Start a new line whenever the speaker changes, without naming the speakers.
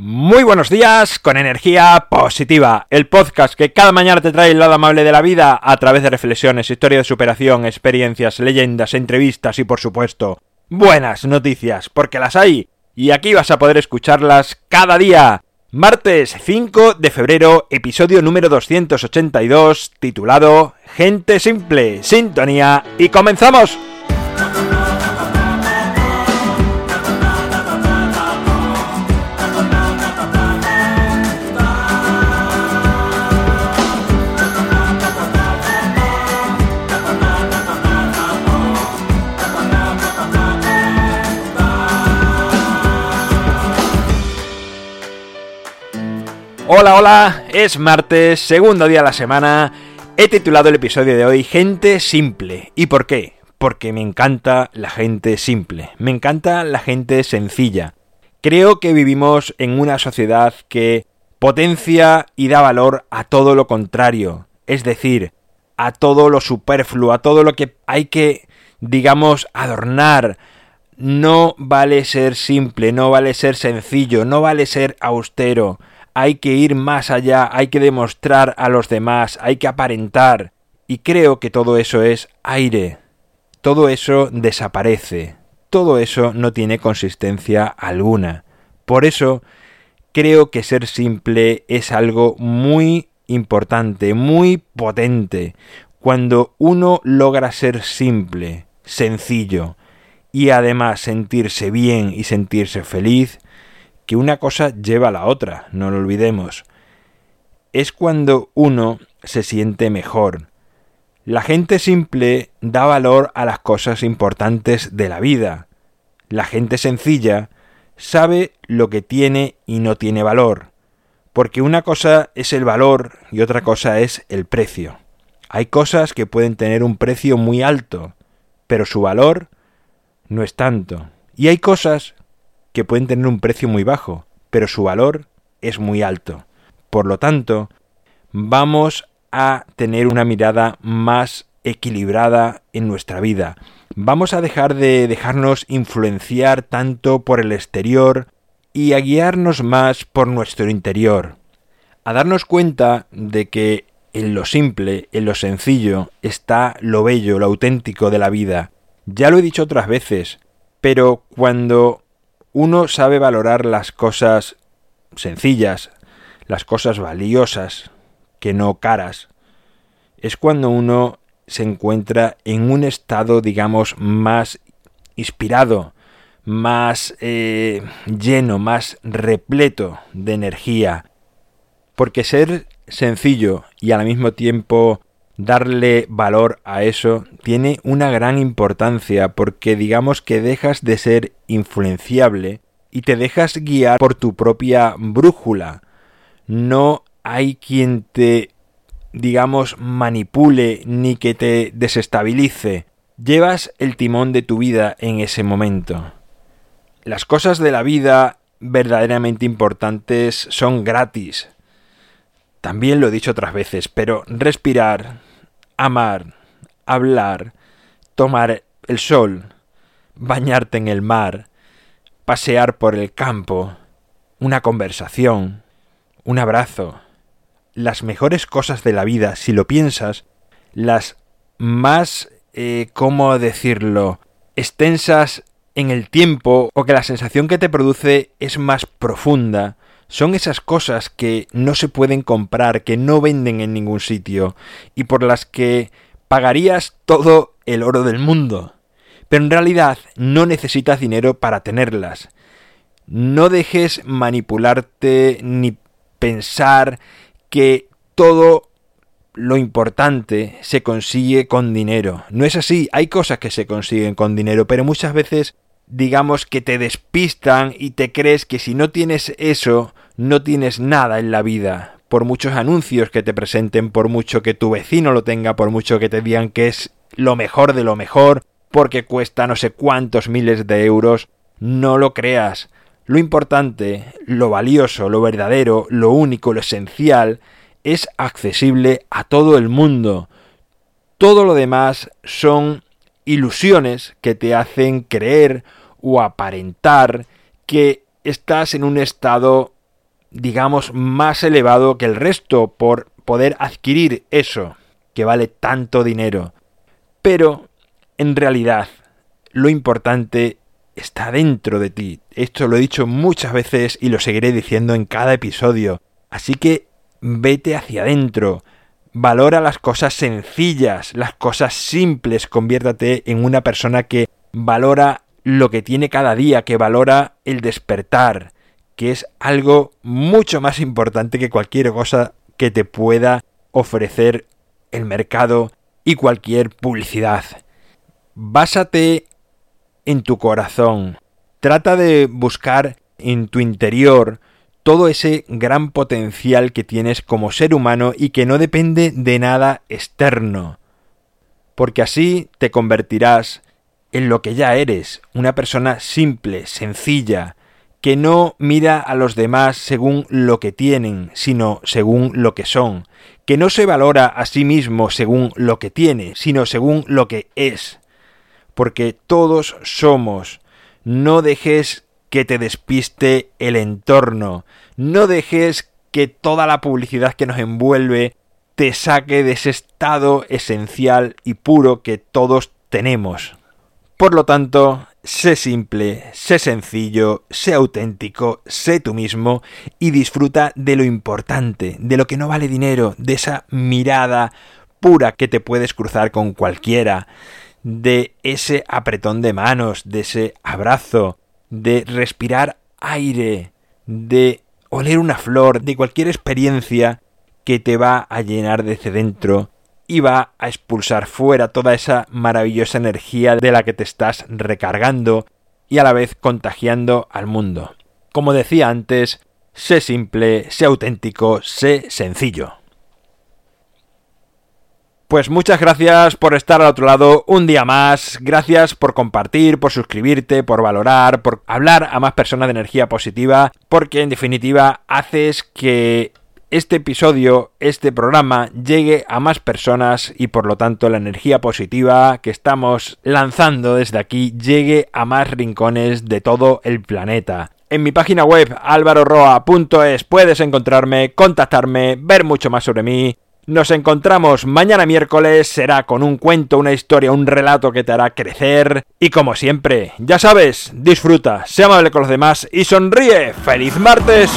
Muy buenos días con energía positiva, el podcast que cada mañana te trae el lado amable de la vida a través de reflexiones, historia de superación, experiencias, leyendas, entrevistas y por supuesto buenas noticias, porque las hay y aquí vas a poder escucharlas cada día. Martes 5 de febrero, episodio número 282, titulado Gente Simple, Sintonía y comenzamos. Hola, hola, es martes, segundo día de la semana. He titulado el episodio de hoy Gente Simple. ¿Y por qué? Porque me encanta la gente simple, me encanta la gente sencilla. Creo que vivimos en una sociedad que potencia y da valor a todo lo contrario, es decir, a todo lo superfluo, a todo lo que hay que, digamos, adornar. No vale ser simple, no vale ser sencillo, no vale ser austero hay que ir más allá, hay que demostrar a los demás, hay que aparentar. Y creo que todo eso es aire. Todo eso desaparece. Todo eso no tiene consistencia alguna. Por eso creo que ser simple es algo muy importante, muy potente. Cuando uno logra ser simple, sencillo, y además sentirse bien y sentirse feliz, que una cosa lleva a la otra, no lo olvidemos. Es cuando uno se siente mejor. La gente simple da valor a las cosas importantes de la vida. La gente sencilla sabe lo que tiene y no tiene valor, porque una cosa es el valor y otra cosa es el precio. Hay cosas que pueden tener un precio muy alto, pero su valor no es tanto. Y hay cosas que pueden tener un precio muy bajo, pero su valor es muy alto. Por lo tanto, vamos a tener una mirada más equilibrada en nuestra vida. Vamos a dejar de dejarnos influenciar tanto por el exterior y a guiarnos más por nuestro interior. A darnos cuenta de que en lo simple, en lo sencillo, está lo bello, lo auténtico de la vida. Ya lo he dicho otras veces, pero cuando uno sabe valorar las cosas sencillas, las cosas valiosas, que no caras, es cuando uno se encuentra en un estado, digamos, más inspirado, más eh, lleno, más repleto de energía. Porque ser sencillo y al mismo tiempo darle valor a eso tiene una gran importancia porque digamos que dejas de ser influenciable y te dejas guiar por tu propia brújula. No hay quien te digamos manipule ni que te desestabilice. Llevas el timón de tu vida en ese momento. Las cosas de la vida verdaderamente importantes son gratis. También lo he dicho otras veces, pero respirar, amar, hablar, tomar el sol, bañarte en el mar, pasear por el campo, una conversación, un abrazo. Las mejores cosas de la vida, si lo piensas, las más, eh, ¿cómo decirlo?, extensas en el tiempo o que la sensación que te produce es más profunda, son esas cosas que no se pueden comprar, que no venden en ningún sitio y por las que pagarías todo el oro del mundo. Pero en realidad no necesitas dinero para tenerlas. No dejes manipularte ni pensar que todo lo importante se consigue con dinero. No es así, hay cosas que se consiguen con dinero, pero muchas veces digamos que te despistan y te crees que si no tienes eso, no tienes nada en la vida. Por muchos anuncios que te presenten, por mucho que tu vecino lo tenga, por mucho que te digan que es lo mejor de lo mejor, porque cuesta no sé cuántos miles de euros, no lo creas. Lo importante, lo valioso, lo verdadero, lo único, lo esencial, es accesible a todo el mundo. Todo lo demás son ilusiones que te hacen creer o aparentar que estás en un estado digamos, más elevado que el resto por poder adquirir eso que vale tanto dinero. Pero, en realidad, lo importante está dentro de ti. Esto lo he dicho muchas veces y lo seguiré diciendo en cada episodio. Así que vete hacia adentro. Valora las cosas sencillas, las cosas simples. Conviértate en una persona que valora lo que tiene cada día, que valora el despertar, que es algo mucho más importante que cualquier cosa que te pueda ofrecer el mercado y cualquier publicidad. Básate en tu corazón. Trata de buscar en tu interior todo ese gran potencial que tienes como ser humano y que no depende de nada externo. Porque así te convertirás en lo que ya eres, una persona simple, sencilla, que no mira a los demás según lo que tienen, sino según lo que son, que no se valora a sí mismo según lo que tiene, sino según lo que es. Porque todos somos. No dejes que te despiste el entorno, no dejes que toda la publicidad que nos envuelve te saque de ese estado esencial y puro que todos tenemos. Por lo tanto, sé simple, sé sencillo, sé auténtico, sé tú mismo y disfruta de lo importante, de lo que no vale dinero, de esa mirada pura que te puedes cruzar con cualquiera, de ese apretón de manos, de ese abrazo, de respirar aire, de oler una flor, de cualquier experiencia que te va a llenar desde dentro y va a expulsar fuera toda esa maravillosa energía de la que te estás recargando y a la vez contagiando al mundo. Como decía antes, sé simple, sé auténtico, sé sencillo. Pues muchas gracias por estar al otro lado un día más, gracias por compartir, por suscribirte, por valorar, por hablar a más personas de energía positiva, porque en definitiva haces que este episodio, este programa llegue a más personas y por lo tanto la energía positiva que estamos lanzando desde aquí llegue a más rincones de todo el planeta. En mi página web alvaroroa.es puedes encontrarme, contactarme, ver mucho más sobre mí. Nos encontramos mañana miércoles, será con un cuento, una historia, un relato que te hará crecer. Y como siempre, ya sabes, disfruta, sea amable con los demás y sonríe. ¡Feliz martes!